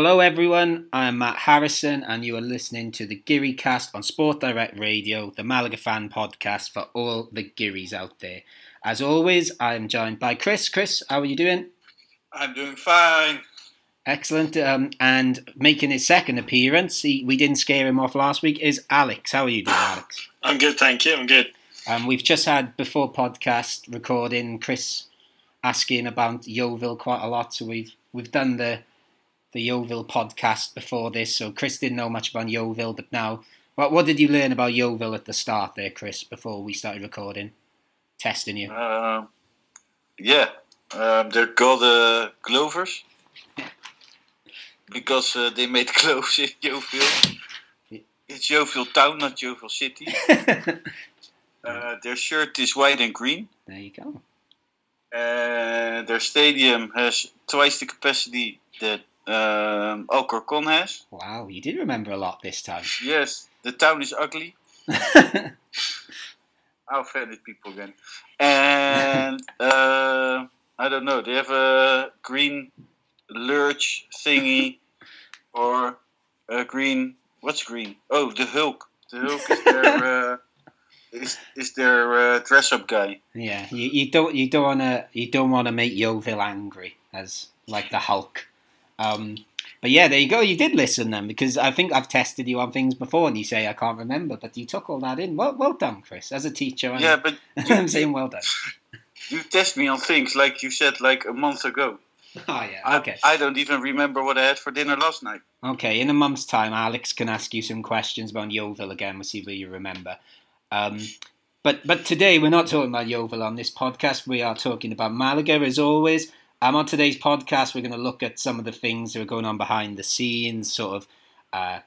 Hello, everyone. I'm Matt Harrison, and you are listening to the Geary Cast on Sport Direct Radio, the Malaga fan podcast for all the Gearys out there. As always, I'm joined by Chris. Chris, how are you doing? I'm doing fine. Excellent. Um, and making his second appearance, he, we didn't scare him off last week, is Alex. How are you doing, Alex? I'm good, thank you. I'm good. Um, we've just had before podcast recording Chris asking about Yeovil quite a lot, so we've we've done the the Yeovil podcast before this. So Chris didn't know much about Yeovil, but now, what what did you learn about Yeovil at the start there, Chris? Before we started recording, testing you. Uh, yeah, um, they're called uh, Glovers because uh, they made clothes in Yeovil. It's Yeovil town, not Yeovil city. Uh, their shirt is white and green. there you go. Uh, their stadium has twice the capacity that um, Alcorcon has. Wow, you did remember a lot this time. Yes, the town is ugly. I offended people again. And uh, I don't know. They have a green lurch thingy or a green. What's green? Oh, the Hulk. The Hulk is their uh, is, is their uh, dress up guy. yeah, you, you don't you don't wanna you don't wanna make Yeovil angry as like the Hulk. Um, but yeah, there you go. You did listen then, because I think I've tested you on things before, and you say I can't remember, but you took all that in. Well, well done, Chris. As a teacher, I'm, Yeah, but I'm saying well done. you test me on things like you said like a month ago. Oh yeah, I- okay, I, don't even remember what I had for dinner last night. okay. In a month's time, Alex can ask you some questions about Yeovil again. We'll see where you remember. Um, but but today we're not talking about Yeovil on this podcast. We are talking about Malaga as always. Um, on today's podcast, we're going to look at some of the things that are going on behind the scenes, sort of uh,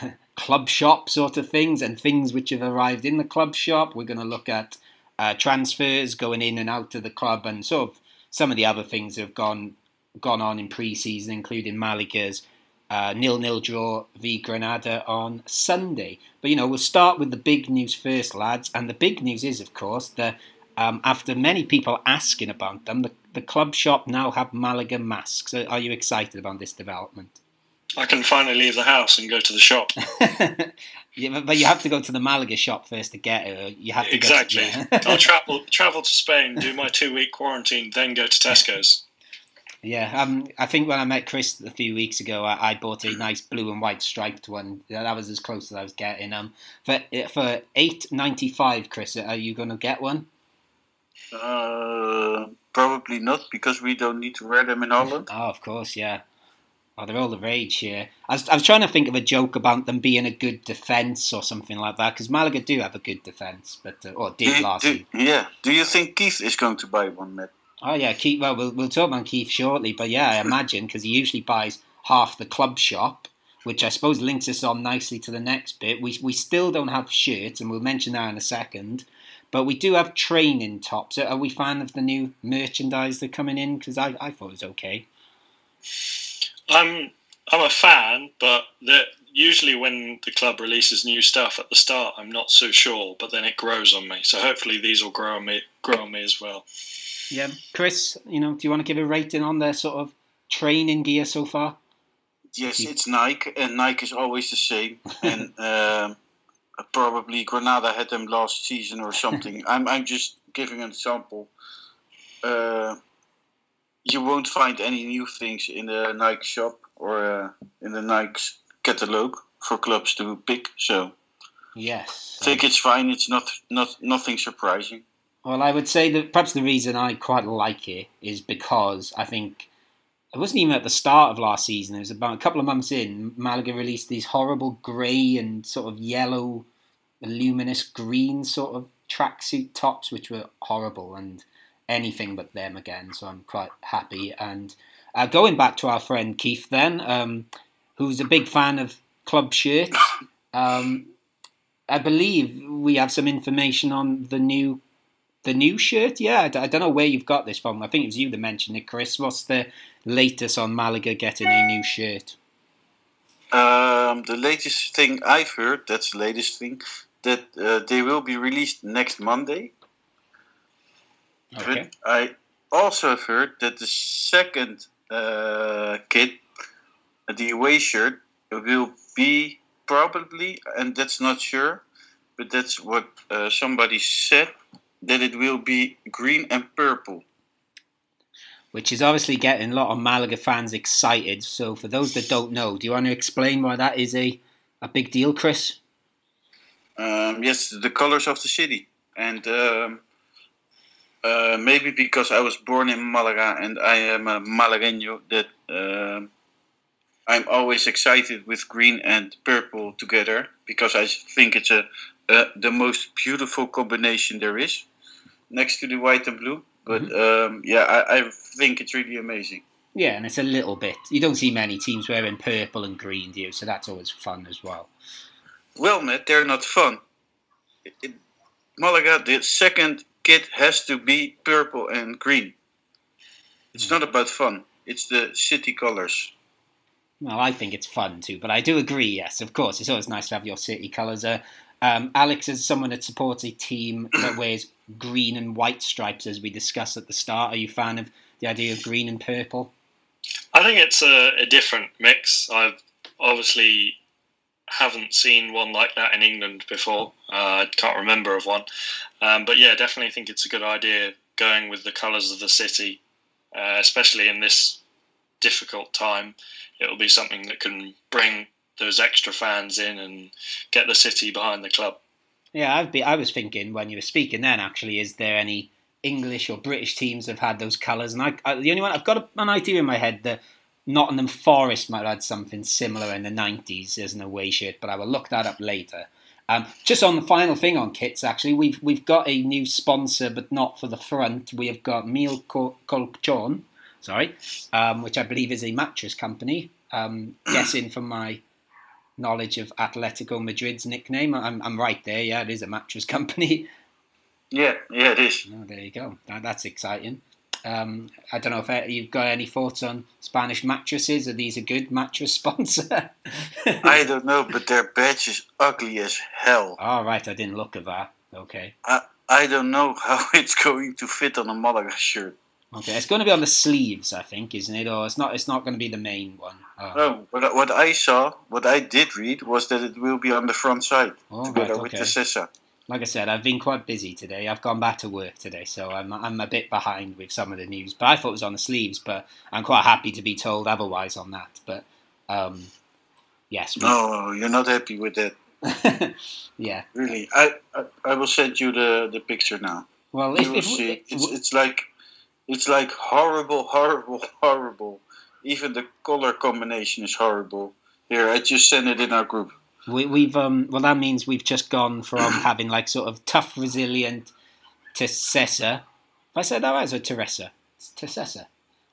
club shop sort of things, and things which have arrived in the club shop. We're going to look at uh, transfers going in and out of the club, and sort of some of the other things that have gone gone on in pre-season, including Malaga's uh, nil-nil draw v Granada on Sunday. But you know, we'll start with the big news first, lads. And the big news is, of course, that um, after many people asking about them, the, the club shop now have Malaga masks. Are you excited about this development? I can finally leave the house and go to the shop. yeah, but- you have to go to the Malaga shop first to get it. You have to exactly. To- I'll travel travel to Spain, do my two week quarantine, then go to Tesco's. Yeah, um, I think when I met Chris a few weeks ago, I, I bought a nice blue and white striped one. That was as close as I was getting. Um, for for eight ninety five, Chris, are you going to get one? Uh, probably not because we don't need to wear them in Holland. Oh, of course, yeah. Oh, they're all the rage here. I was, I was trying to think of a joke about them being a good defence or something like that because Malaga do have a good defence, but uh, or did last do- yeah. Do you think Keith is going to buy one, Matt? Oh yeah, Keith. Well, we'll we'll talk about Keith shortly, but yeah, I imagine because he usually buys half the club shop, which I suppose links us on nicely to the next bit. We we still don't have shirts, and we'll mention that in a second. But we do have training tops. Are we fan of the new merchandise that are coming in? Because I, I thought it was okay. I'm I'm a fan, but the, usually when the club releases new stuff at the start, I'm not so sure, but then it grows on me. So hopefully these will grow on me grow on me as well. Yeah, Chris, you know, do you want to give a rating on their sort of training gear so far? Yes, it's Nike, and Nike is always the same. and um, probably Granada had them last season or something. I'm I'm just giving an example. Uh, you won't find any new things in the Nike shop or uh, in the Nike catalog for clubs to pick. So Yes. I think it's fine. It's not not nothing surprising. Well, I would say that perhaps the reason I quite like it is because I think it wasn't even at the start of last season. It was about a couple of months in. Malaga released these horrible grey and sort of yellow, luminous green sort of tracksuit tops, which were horrible and anything but them again. So I'm quite happy. And uh, going back to our friend Keith, then, um, who's a big fan of club shirts. Um, I believe we have some information on the new the new shirt. Yeah, I don't know where you've got this from. I think it was you that mentioned it, Chris. What's the latest on Malaga getting a new shirt? Um, the latest thing I've heard, that's the latest thing, that uh, they will be released next Monday. Okay. But I also have heard that the second uh, kit the away shirt will be probably, and that's not sure, but that's what uh, somebody said, that it will be green and purple. Which is obviously getting a lot of Malaga fans excited. So, for those that don't know, do you want to explain why that is a, a big deal, Chris? Um, yes, the colors of the city. And um, uh, maybe because I was born in Malaga and I am a Malagueño, that um I'm always excited with green and purple together because I think it's a, a the most beautiful combination there is, next to the white and blue. But um, yeah, I, I think it's really amazing. Yeah, and it's a little bit. You don't see many teams wearing purple and green, do you? So that's always fun as well. Well, Matt, they're not fun. It, it, Malaga, the second kit has to be purple and green. It's not about fun. It's the city colors. Well, I think it's fun too, but I do agree. Yes, of course, it's always nice to have your city colours. Uh, um, Alex is someone that supports a team that wears green and white stripes, as we discussed at the start. Are you a fan of the idea of green and purple? I think it's a, a different mix. I've obviously haven't seen one like that in England before. Uh, I can't remember of one, um, but yeah, definitely think it's a good idea going with the colours of the city, uh, especially in this difficult time. It'll be something that can bring those extra fans in and get the city behind the club. Yeah, I've be, I was thinking when you were speaking then. Actually, is there any English or British teams have had those colours? And I, I, the only one I've got an idea in my head that Nottingham Forest might have had something similar in the nineties as an away shirt, but I will look that up later. Um, just on the final thing on kits, actually, we've we've got a new sponsor, but not for the front. We have got Meal Colchon, sorry, um, which I believe is a mattress company. Um, guessing from my knowledge of Atletico Madrid's nickname, I'm, I'm right there. Yeah, it is a mattress company. Yeah, yeah, it is. Oh, there you go. That, that's exciting. Um, I don't know if uh, you've got any thoughts on Spanish mattresses. Are these a good mattress sponsor? I don't know, but their badge is ugly as hell. All right, I didn't look at that. Okay. I I don't know how it's going to fit on a Malaga shirt. Okay, it's going to be on the sleeves, I think, isn't it? Or it's not. It's not going to be the main one. Oh, No, what, what I saw, what I did read, was that it will be on the front side all right, together with okay. the Sessa. Like I said, I've been quite busy today. I've gone back to work today, so I'm I'm a bit behind with some of the news. But I thought it was on the sleeves, but I'm quite happy to be told otherwise on that. But um, yes, No, you're not happy with that, yeah. really. I, I, I will send you the, the picture now. Well, You if, will if see. It's, it's like it's like horrible, horrible, horrible. Even the color combination is horrible. Here, I just sent it in our group. We, we've um, well, that means we've just gone from having like sort of tough, resilient to Sessa. If I said that right, or Teresa? It's Tessessa.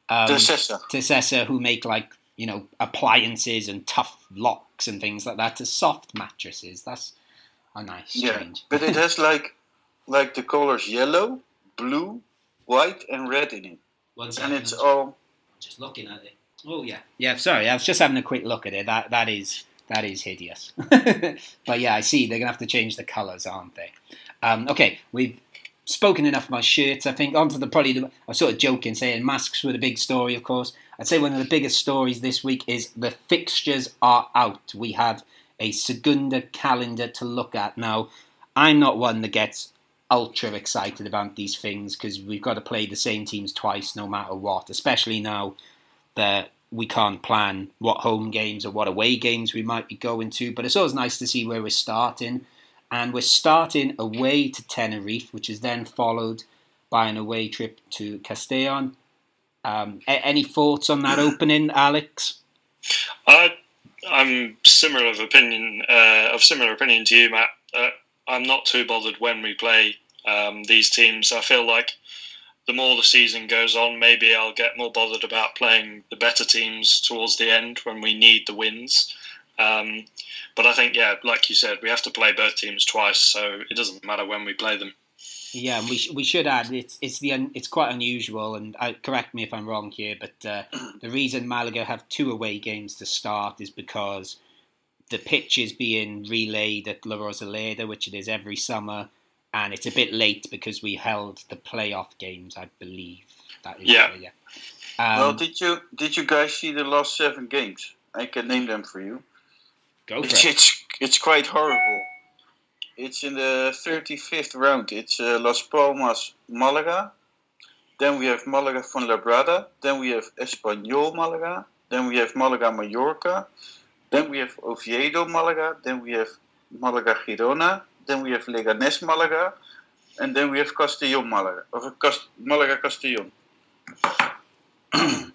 Um, the Sessa. Tessessa who make like you know appliances and tough locks and things like that to soft mattresses. That's a nice Yeah, change. but it has like like the colors yellow, blue, white, and red in it, One and it's I'm all just looking at it. Oh yeah, yeah. Sorry, I was just having a quick look at it. That that is that is hideous. but yeah, I see they're gonna have to change the colours, aren't they? Um, okay, we've spoken enough my shirts. I think onto the probably. The, I was sort of joking, saying masks were the big story. Of course, I'd say one of the biggest stories this week is the fixtures are out. We have a Segunda calendar to look at now. I'm not one that gets ultra excited about these things because we've got to play the same teams twice no matter what, especially now that we can't plan what home games or what away games we might be going to. But it's always nice to see where we're starting. And we're starting away to Tenerife, which is then followed by an away trip to Castellon. Um, a- any thoughts on that opening, Alex? I, I'm similar of opinion uh, of similar opinion to you, Matt. Uh, I'm not too bothered when we play um, these teams. I feel like the more the season goes on, maybe I'll get more bothered about playing the better teams towards the end when we need the wins. Um, but I think, yeah, like you said, we have to play both teams twice, so it doesn't matter when we play them. Yeah, and we sh- we should add it's it's the un- it's quite unusual, and I, correct me if I'm wrong here, but uh, the reason Malaga have two away games to start is because the pitch is being relayed at La Rosaleda, which it is every summer, and it's a bit late because we held the playoff games, I believe. That is Yeah. yeah. Um, well, did you did you guys see the last seven games? I can name them for you. Go for It's it. it's, it's quite horrible. It's in the 35th round. It's uh, Las Palmas, Malaga. Then we have Malaga Fuenlabrada. Then we have Espanyol Malaga. Then we have Malaga Mallorca. Then we have Oviedo Malaga. Then we have Malaga Girona. Then we have Leganés Malaga. And then we have Castellón Malaga. Or Cast- Malaga Castellón.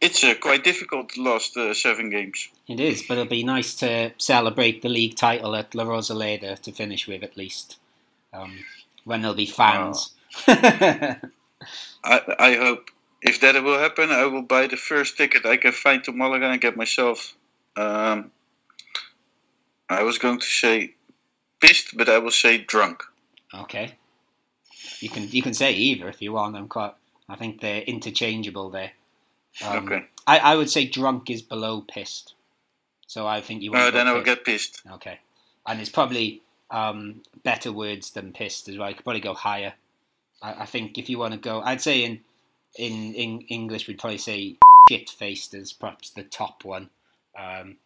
it's uh, quite difficult last uh, seven games. It is, but it'll be nice to celebrate the league title at La Rosaleda to finish with at least. Um, when there'll be fans. I, I hope if that will happen, I will buy the first ticket I can find to Malaga and get myself. Um, I was going to say pissed, but I will say drunk. okay. You can you can say either if you want. I'm quite. I think they're interchangeable there. Um, okay. I, I would say drunk is below pissed. So I think you want. To go then I will pissed. get pissed. Okay. And it's probably um, better words than pissed as well. You could probably go higher. I, I think if you want to go, I'd say in in in English we'd probably say shit faced as perhaps the top one. Um,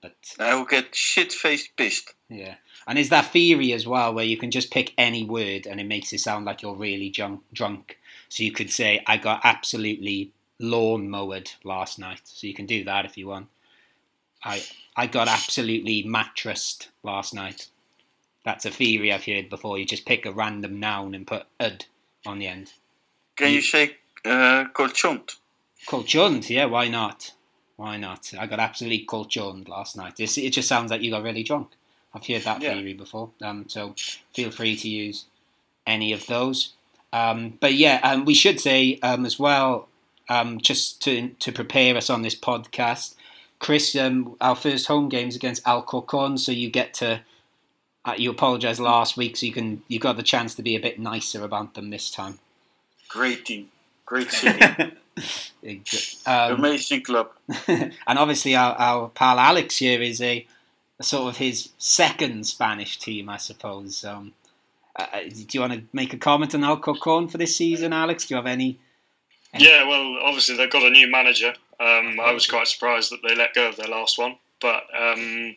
but I will get shit faced pissed. yeah, and is that theory as well where you can just pick any word and it makes it sound like you're really drunk. Drunk. So you could say I got absolutely lawn mowed last night. So you can do that if you want. I I got absolutely mattressed last night. That's a theory I've heard before. You just pick a random noun and put "ud" on the end. Can you say uh? Colchoned, yeah, why not? Why not? I got absolutely colchoned last night. It's, it just sounds like you got really drunk. I've heard that Yeah. theory before. Um, so feel free to use any of those. Um, but yeah, um, we should say um, as well, um, just to to prepare us on this podcast, Chris, um, our first home games against Alcorcon, so you get to. Uh, you apologise last week, so you can you got the chance to be a bit nicer about them this time. Great team. Great city. um, Amazing club. and obviously our, our pal Alex here is a, a sort of his second Spanish team, I suppose. Um, uh, uh, do you want to make a comment on Alcorcon for this season, Alex? Do you have any? any- Yeah, well, obviously they've got a new manager. Um, I was quite surprised that they let go of their last one, but um,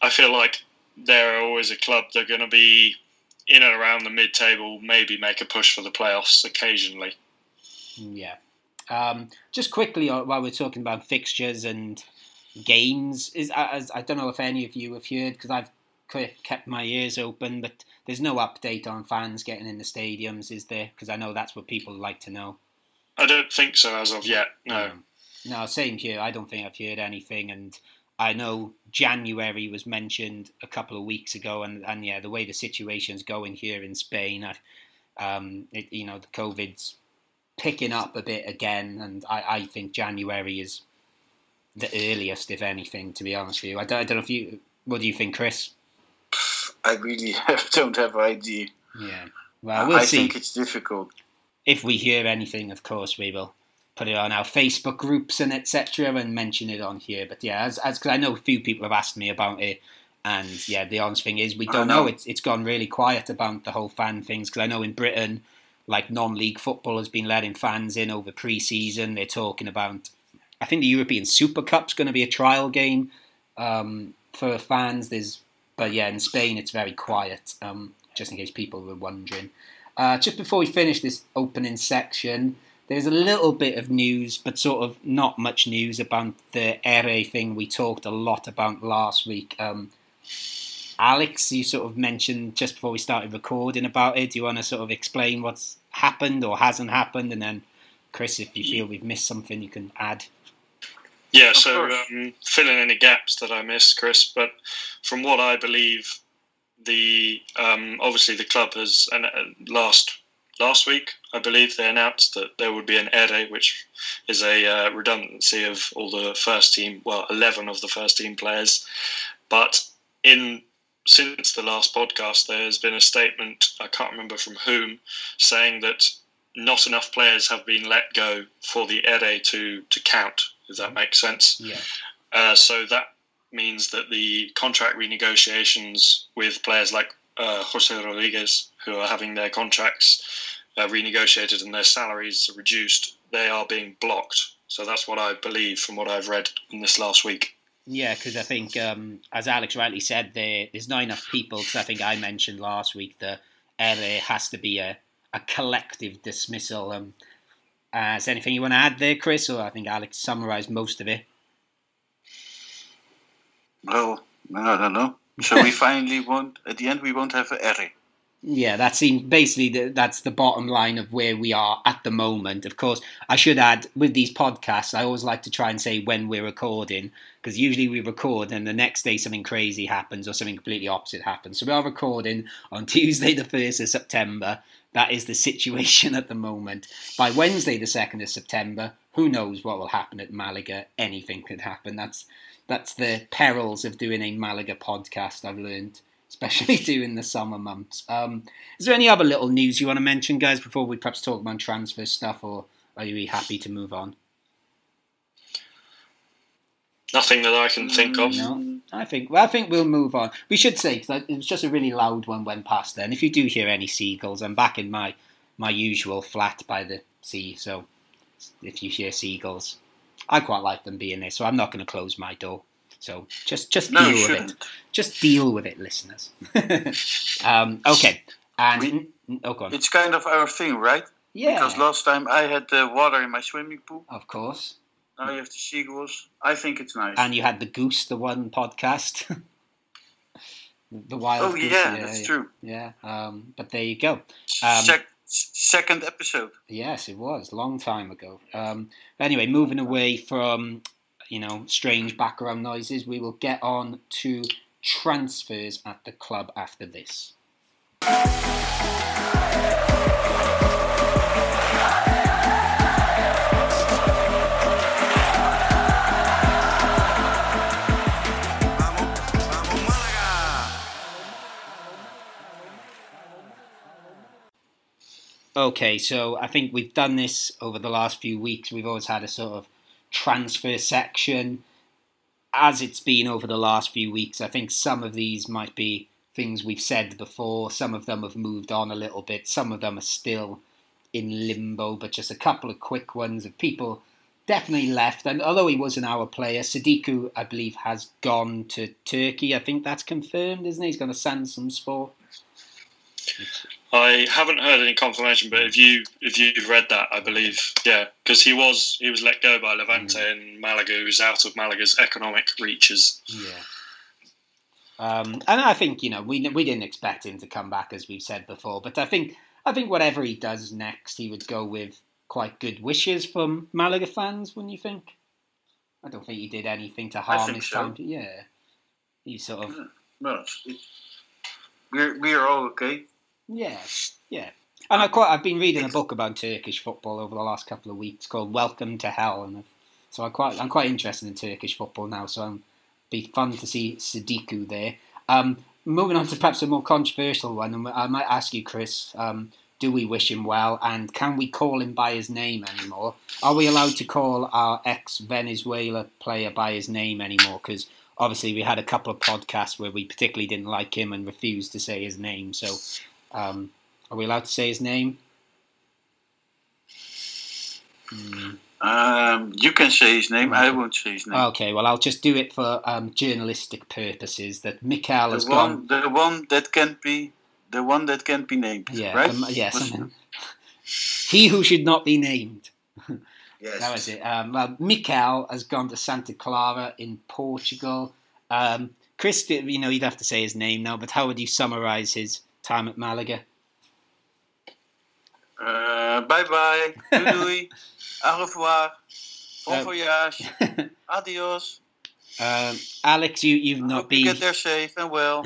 I feel like they're always a club. They're going to be in and around the mid-table, maybe make a push for the playoffs occasionally. Yeah. Um, just quickly, uh, while we're talking about fixtures and games, is as I don't know if any of you have heard because I've kept my ears open, but there's no update on fans getting in the stadiums, is there? Because I know that's what people like to know. I don't think so as of yet. No. No, same here. I don't think I've heard anything, and I know January was mentioned a couple of weeks ago, and, and yeah, the way the situation's going here in Spain, I, um, it, you know, the COVID's picking up a bit again, and I, I think January is the earliest, if anything. To be honest with you, I don't, I don't know if you. What do you think, Chris? I really have, don't have an idea. Yeah. Well, we'll I see. think it's difficult. if we hear anything, of course, we will put it on our Facebook groups and etc. and mention it on here. But yeah, as as cause I know a few people have asked me about it, and yeah, the honest thing is we don't know. know. It's it's gone really quiet about the whole fan things because I know in Britain, like non-league football has been letting fans in over pre-season. They're talking about. I think the European Super Cup's going to be a trial game um, for fans. There's, but yeah, in Spain it's very quiet. Um, just in case people were wondering. Uh, just before we finish this opening section, there's a little bit of news, but sort of not much news about the ERE thing we talked a lot about last week. Um, Alex, you sort of mentioned just before we started recording about it. Do you want to sort of explain what's happened or hasn't happened? And then, Chris, if you feel we've missed something, you can add. Yeah, Of so course. um, fill in any gaps that I missed, Chris. But from what I believe, the um, obviously the club has and uh, last last week I believe they announced that there would be an ERE, which is a uh, redundancy of all the first team, well, eleven of the first team players. But in since the last podcast, there has been a statement I can't remember from whom saying that not enough players have been let go for the ERE to to count. If that makes sense. Yeah. Uh, so that means that the contract renegotiations with players like uh, Jose Rodriguez, who are having their contracts uh, renegotiated and their salaries reduced, they are being blocked So that's what I believe from what I've read in this last week. Yeah, because I think, um, as Alex rightly said, there there's not enough people. Because I think I mentioned last week that there has to be a, a collective dismissal. Um, uh, is anything you want to add there, Chris? Or I think Alex summarised most of it. Well, I don't know. So we finally won't. At the end, we won't have an ERE. Yeah, that seems basically the, that's the bottom line of where we are at the moment. Of course, I should add with these podcasts, I always like to try and say when we're recording because usually we record and the next day something crazy happens or something completely opposite happens. So we are recording on Tuesday, the 1st of September. That is the situation at the moment. By Wednesday, the 2nd of September, who knows what will happen at Malaga? Anything could happen. That's that's the perils of doing a Malaga podcast. I've learned especially during the summer months. Um, is there any other little news you want to mention, guys, before we perhaps talk about transfer stuff, or are you happy to move on? Nothing that I can think of. No, I think well, I think we'll move on. We should say because it was just a really loud one went past there. And if you do hear any seagulls, I'm back in my my usual flat by the sea. So if you hear seagulls, I quite like them being there. So I'm not going to close my door. So just just No, deal with it. Just deal with it, listeners. um, okay, and We- oh, go on. It's kind of our thing, right? Yeah, Because last time I had the water in my swimming pool. of course. Now you have the seagulls. I think it's nice. And you had the goose, the one podcast. the wild oh goose. yeah, that's yeah, true. Yeah, um, but there you go. Um, Sec- second episode. Yes, it was long time ago. Um, anyway, moving away from you know strange background noises, we will get on to transfers at the club after this. Okay, so I think we've done this over the last few weeks. We've always had a sort of transfer section. As it's been over the last few weeks, I think some of these might be things we've said before. Some of them have moved on a little bit. Some of them are still in limbo, but just a couple of quick ones of people definitely left. And although he was an hour player, Sadiku, I believe, has gone to Turkey. I think that's confirmed, isn't he? He's going to send some sport. I haven't heard any confirmation, but if you if you've read that, I believe yeah, because he was he was let go by Levante and Malaga, who's out of Malaga's economic reaches. Yeah. Um, and I think you know we we didn't expect him to come back as we've said before, but I think I think whatever he does next, he would go with quite good wishes from Malaga fans. Wouldn't you think? I don't think he did anything to harm his so. time. Yeah, he sort of No, we're we're all okay. Yeah yeah. And I quite I've been reading a book about Turkish football over the last couple of weeks called Welcome to Hell, and so I quite I'm quite interested in Turkish football now. So it'll be fun to see Sadiku there. Um, moving on to perhaps a more controversial one, and I might ask you, Chris. Um, do we wish him well, and can we call him by his name anymore? Are we allowed to call our ex-Venezuela player by his name anymore? Because obviously we had a couple of podcasts where we particularly didn't like him and refused to say his name. So, um, are we allowed to say his name? Hmm. Um, you can say his name. I won't say his name. Okay, well, I'll just do it for um, journalistic purposes. That Mikel has the gone. one, the one that can't be, the one that can't be named. Yeah, right. um, yes. He who should not be named. yes. That was it. Um, well, Mikel has gone to Santa Clara in Portugal. Um, Chris, you know, you'd have to say his name now, but how would you summarise his time at Malaga? Uh, bye bye. Doei doei. Au revoir. Bon Uh, voyage. Adios. um, Alex, you, you've not Hope you been. get there safe and well.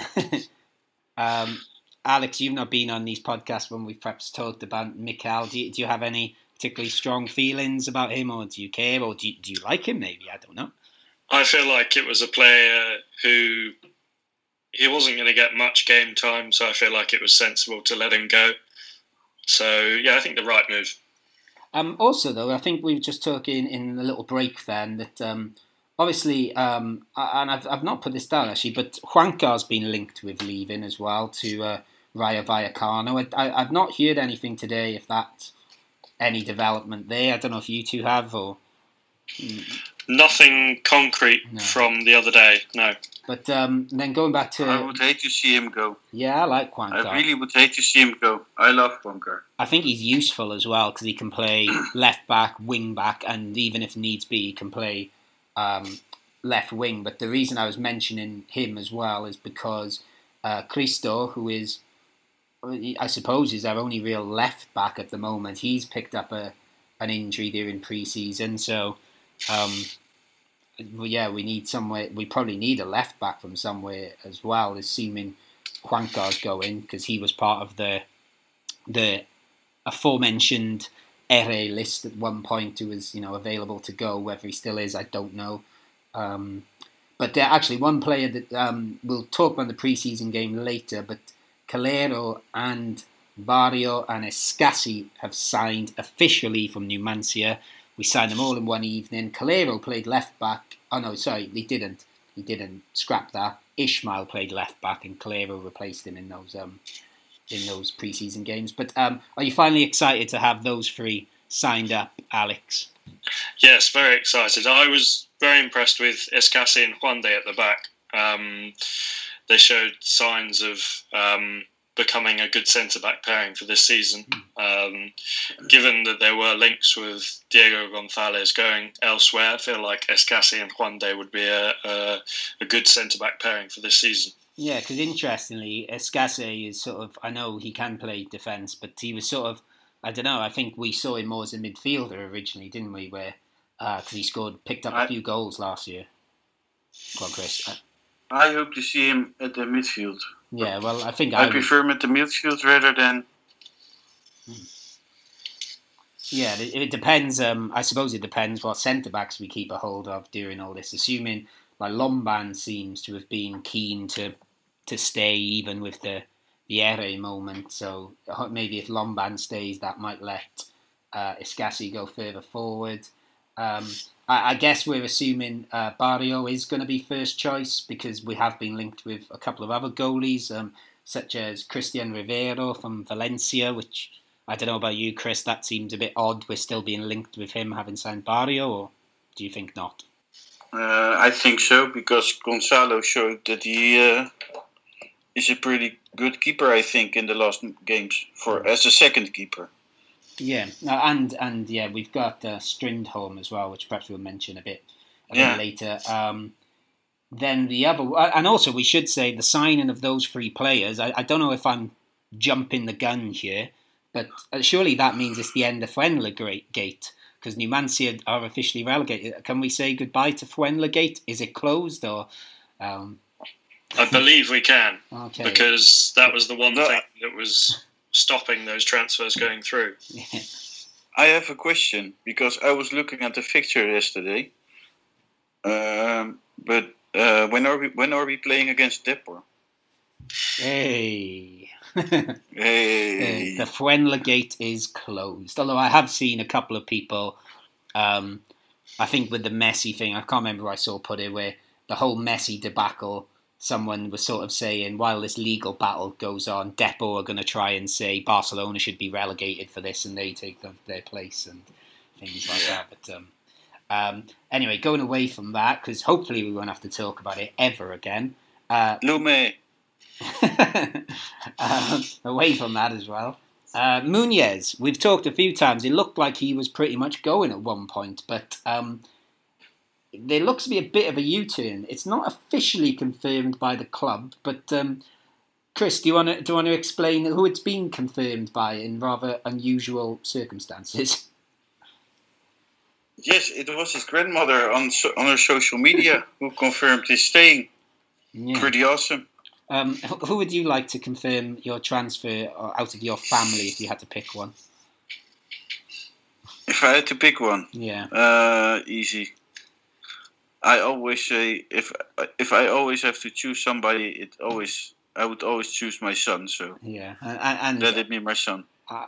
um, Alex, you've not been on these podcasts when we've perhaps talked about Mikel. Do you, do you have any particularly strong feelings about him, or do you care, or do you, do you like him? Maybe I don't know. I feel like it was a player who he wasn't going to get much game time, so I feel like it was sensible to let him go. So yeah, I think the right move. Um, also, though, I think we were just talking in a little break then that um, obviously, um, and I've, I've not put this down actually, but Juancar's been linked with leaving as well to uh, Rayo Vallecano. I, I've not heard anything today if that's any development there. I don't know if you two have or. Nothing concrete No. from the other day. No. But um, then going back to I would hate to see him go. yeah, I like Juancar. I really would hate to see him go. I love Juancar. I think he's useful as well because he can play left back, wing back, and even if needs be, he can play um, left wing. But the reason I was mentioning him as well is because uh, Cristo, who is, I suppose, is our only real left back at the moment, he's picked up a an injury there in pre-season. So, um, yeah, we need somewhere. We probably need a left back from somewhere as well. Assuming Juancar's going because he was part of the the aforementioned ERE list at one point who was you know available to go. Whether he still is, I don't know. Um, but there actually one player that um, we'll talk about the preseason game later. But Calero and Barrio and Escassi have signed officially from Numancia. We signed them all in one evening. Calero played left back. Oh no, sorry, he didn't. He didn't. Scrap that. Ismael played left back, and Calero replaced him in those um, in those preseason games. But um, are you finally excited to have those three signed up, Alex? Yes, very excited. I was very impressed with Escassi and Juande at the back. Um, they showed signs of um, becoming a good centre back pairing for this season. Um, given that there were links with Diego Gonzalez going elsewhere, I feel like Escassi and Juande would be a, a, a good centre back pairing for this season. Yeah, because interestingly, Escassi is sort of. I know he can play defence, but he was sort of. I don't know. I think we saw him more as a midfielder originally, didn't we? Where because he scored, picked up a I- few goals last year. Go on, Chris. Uh, I hope to see him at the midfield. Yeah, well, I think I, I, would, prefer him at the midfield rather than. Yeah, it, it depends. Um, I suppose it depends what centre backs we keep a hold of during all this. Assuming like Lomban seems to have been keen to to stay even with the the Ere moment. So maybe if Lomban stays, that might let uh, Escassi go further forward. Um, I, I guess we're assuming uh, Barrio is going to be first choice because we have been linked with a couple of other goalies, um, such as Cristian Rivero from Valencia, which I don't know about you, Chris. That seems a bit odd. We're still being linked with him having signed Barrio, or do you think not? Uh, I think so because Gonzalo showed that he uh, is a pretty good keeper. I think in the last games for as a second keeper. Yeah, uh, and and yeah, we've got uh, Strindholm as well, which perhaps we'll mention a bit a Yeah. bit later. Um, then the other, uh, and also we should say the signing of those three players. I, I don't know if I'm jumping the gun here, but uh, surely that means it's the end of Fuenla Great Gate because Numancia are officially relegated. Can we say goodbye to Fuenla Gate? Is it closed or? Um, I believe we can okay. because that was the one No. thing that was stopping those transfers going through. I have a question because I was looking at the fixture yesterday. Um, but uh, when are we when are we playing against Depor? hey. Hey. The Fuenla gate is closed. Although I have seen a couple of people, um, I think with the Messi thing, I can't remember who I saw put it, where the whole Messi debacle, someone was sort of saying, while this legal battle goes on, Depo are going to try and say Barcelona should be relegated for this and they take the, their place and things like that. But um, um, anyway, going away from that, because hopefully we won't have to talk about it ever again. Uh, Lume. um, away from that as well. Uh, Munez, we've talked a few times. It looked like he was pretty much going at one point, but um, there looks to be a bit of a U-turn. It's not officially confirmed by the club, but um, Chris, do you want to do you want to explain who it's been confirmed by in rather unusual circumstances? Yes, it was his grandmother on so, on her social media who confirmed his staying. Yeah. Pretty awesome. Um, who who would you like to confirm your transfer uh, out of your family if you had to pick one? If I had to pick one, Yeah. uh, easy. I always say if if I always have to choose somebody, it always I would always choose my son. So Yeah, and, and let it be my son. Uh,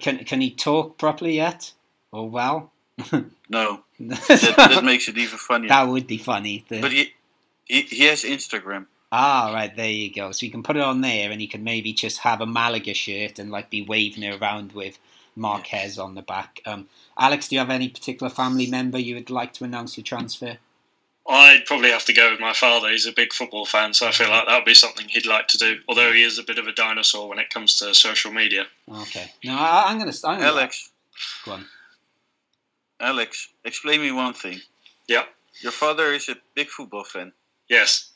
can can he talk properly yet, or well? No, that, that, that makes it even funnier. That would be funny. The- But he, he he has Instagram. ah, right there you go. So you can put it on there, and you can maybe just have a Malaga shirt and like be waving it around with Marquez on the back. Um, Alex, do you have any particular family member you would like to announce your transfer? I'd probably have to go with my father. He's a big football fan, so I feel like that would be something he'd like to do. Although he is a bit of a dinosaur when it comes to social media. Okay. No, I, am going to. Alex. Go on. Alex, explain me one thing. Yeah. Your father is a big football fan. Yes.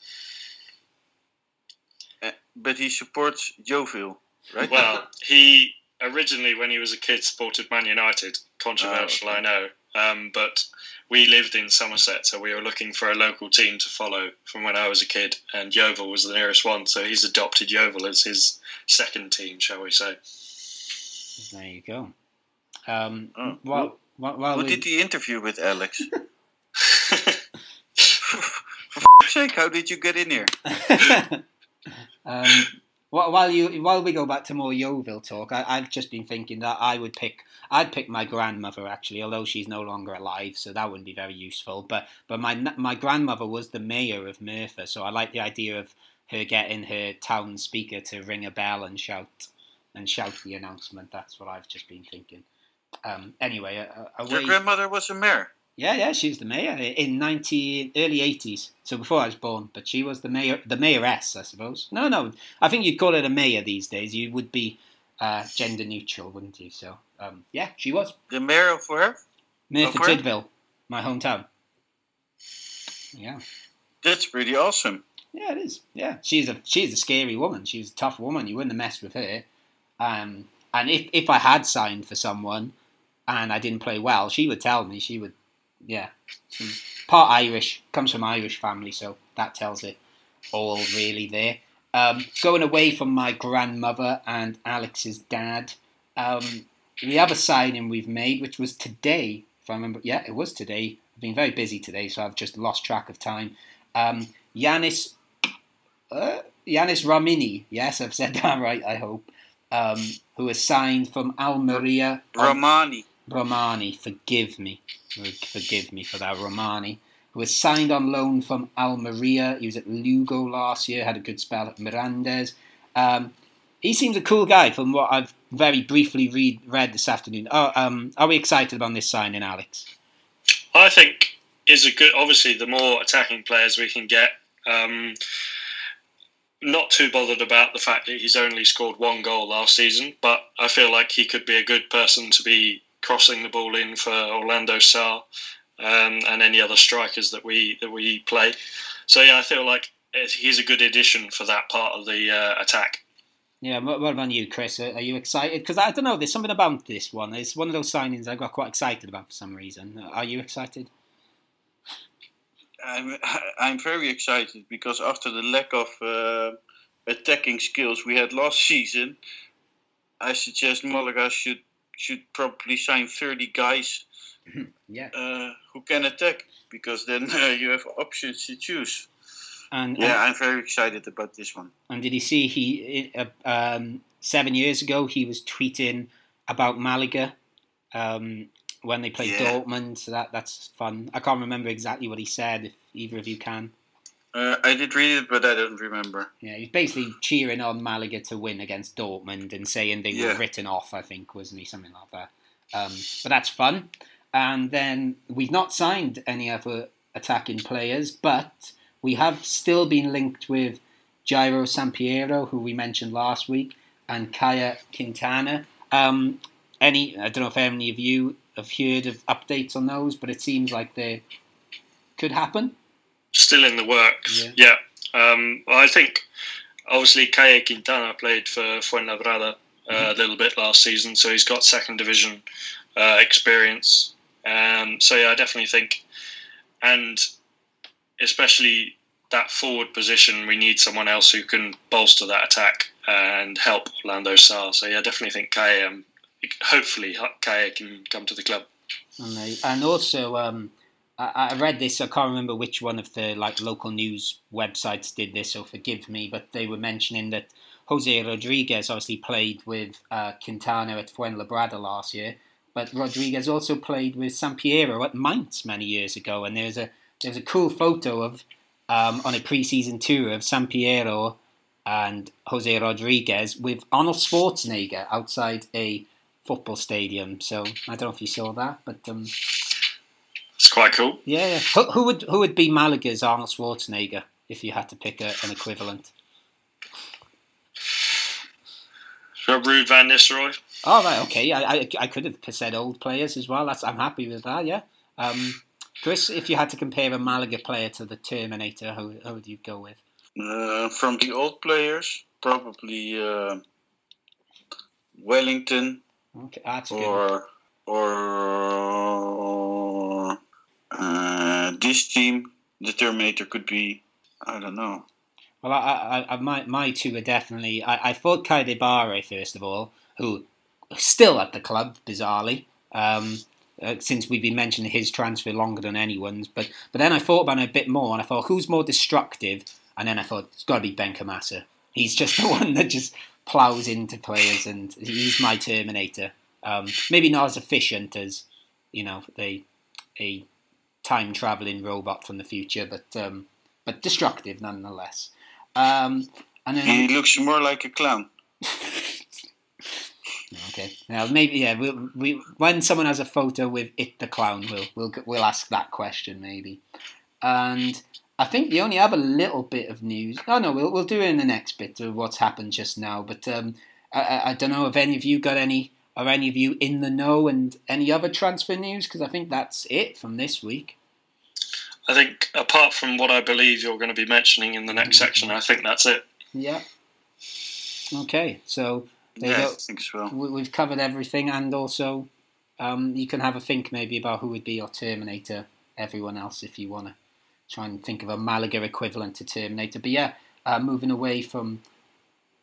Uh, but he supports Yeovil, right? Well, he originally, when he was a kid, supported Man United. Controversial, oh, okay. I know. Um, but we lived in Somerset, so we were looking for a local team to follow from when I was a kid, and Yeovil was the nearest one, so he's adopted Yeovil as his second team, shall we say. There you go. Um, oh, who we... did the interview with Alex? for sake, how did you get in here? um, while you while we go back to more Yeovil talk, I, have just been thinking that I would pick I'd pick my grandmother actually, although she's no longer alive, so that wouldn't be very useful. But but my my grandmother was the mayor of Merthyr, so I like the idea of her getting her town speaker to ring a bell and shout and shout the announcement. That's what I've just been thinking. Um, anyway, your grandmother was a mayor. Yeah, yeah, she was the mayor in ninety early eighties, so before I was born. But she was the mayor, the mayoress, I suppose. No, no, I think you'd call it a mayor these days. You would be uh, gender neutral, wouldn't you? So, um, yeah, she was the mayor of where? Merthyr Tydfil, my hometown. Yeah, that's pretty awesome. Yeah, it is. Yeah, she's a she's a scary woman. She's a tough woman. You wouldn't have messed with her. Um, and if if I had signed for someone and I didn't play well, she would tell me. She would yeah, she's part Irish, comes from Irish family, so that tells it all really there. Um, going away from my grandmother and Alex's dad, um, have a signing we've made, which was today. If I remember, yeah, it was today. I've been very busy today, so I've just lost track of time. Um, Yanis, uh, Yanis Ramini, yes, I've said that right. I hope. Um, who is signed from Almeria. Rahmani. Rahmani, forgive me. Forgive me for that. Rahmani, who was signed on loan from Almeria. He was at Lugo last year, had a good spell at Mirandes. Um, he seems a cool guy from what I've very briefly read, read this afternoon. Oh, um, are we excited about this signing, Alex? I think is a good. Obviously, the more attacking players we can get, um, not too bothered about the fact that he's only scored one goal last season, but I feel like he could be a good person to be crossing the ball in for Orlando Sá um, and any other strikers that we that we play. So yeah, I feel like he's a good addition for that part of the uh, attack. Yeah, what, what, about you, Chris? Are, you excited? Because I don't know, there's something about this one. It's one of those signings I got quite excited about for some reason. Are you excited? I'm I'm very excited because after the lack of uh, attacking skills we had last season, I suggest Malaga should should probably sign 30 guys yeah. Uh, who can attack because then uh, you have options to choose. And yeah, I'm very excited about this one. And did you see he uh, um, seven years ago he was tweeting about Malaga um, when they played yeah. Dortmund? So that that's fun. I can't remember exactly what he said. If either of you can. Uh, I did read it, but I don't remember. Yeah, he's basically cheering on Malaga to win against Dortmund and saying they yeah. were written off. I think wasn't he something like that? Um, but that's fun. And then we've not signed any other attacking players, but we have still been linked with Jairo Samperio, who we mentioned last week, and Caye Quintana. Um, any, I don't know if any of you have heard of updates on those, but it seems like they could happen still in the works. Yeah. yeah. Um, well, I think obviously Caye Quintana played for Fuenlabrada uh, mm-hmm. a little bit last season, so he's got second division uh, experience. Um, so yeah, I definitely think, and especially that forward position, we need someone else who can bolster that attack and help Orlando Sá. So yeah, I definitely think Caye, um, hopefully Caye can come to the club. And also, um, I, I read this. I can't remember which one of the like local news websites did this, so forgive me. But they were mentioning that Jose Rodriguez obviously played with uh, Quintana at Fuenlabrada last year, but Rodriguez also played with Samperio at Mainz many years ago. And there's a there's a cool photo of um, on a preseason tour of Samperio and Jose Rodriguez with Arnold Schwarzenegger outside a football stadium. So I don't know if you saw that, but um, It's quite cool. yeah, yeah. Who, who would who would be Malaga's Arnold Schwarzenegger if you had to pick a, an equivalent? Ruud van Nistelrooy. Oh right, okay. I, I, I could have said old players as well. That's I'm happy with that. Yeah. Um, Chris, if you had to compare a Malaga player to the Terminator, who, who would you go with? Uh, from the old players, probably uh, Wellington Okay, that's good. or or uh, this team. The Terminator could be. I don't know. Well, I, I, I, my, my two are definitely. I, I thought Keidi Bare, first of all, who still at the club, bizarrely, um, uh, since we've been mentioning his transfer longer than anyone's. But but then I thought about it a bit more, and I thought, who's more destructive? And then I thought, it's got to be Benkhemassa. He's just the one that just plows into players, and he's my Terminator. Um, maybe not as efficient as, you know, the, a time traveling robot from the future, but um, but destructive nonetheless. Um, and then He looks more like a clown. Okay. Now maybe yeah. We, we when someone has a photo with it the clown, we'll we'll we'll ask that question maybe. And I think the only have a little bit of news. Oh no, we'll we'll do it in the next bit of what's happened just now. But um, I, I, I don't know if any of you got any. Are any of you in the know and any other transfer news? Because I think that's it from this week. I think apart from what I believe you're going to be mentioning in the next section, I think that's it. Yeah. Okay, so There you yeah, go. I think so. we, we've covered everything, and also um, you can have a think maybe about who would be your Terminator. Everyone else, if you want to try and think of a Malaga equivalent to Terminator. But yeah, uh, moving away from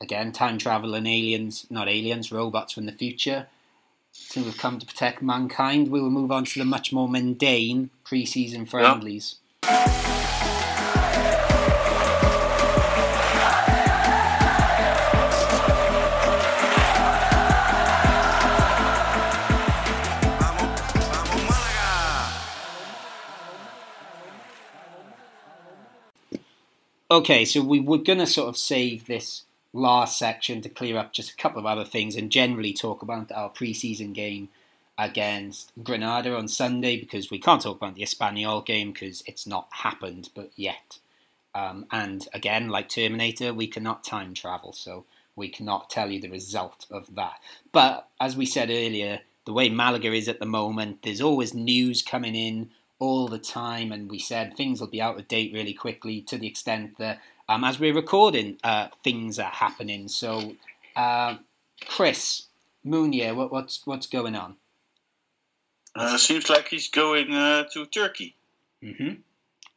again time travel and aliens, not aliens, robots from the future. To have come to protect mankind, we will move on to the much more mundane pre-season friendlies. Vamos, vamos Okay, so we were going to sort of save this last section to clear up just a couple of other things and generally talk about our preseason game against Granada on Sunday because we can't talk about the Espanyol game because it's not happened but yet. Um, and again, like Terminator, we cannot time travel, so we cannot tell you the result of that. But as we said earlier, the way Malaga is at the moment, there's always news coming in all the time, and we said things will be out of date really quickly to the extent that um, as we're recording, uh, things are happening. So, uh, Chris Munir, what, what's what's going on? Uh, seems like he's going uh, to Turkey. hmm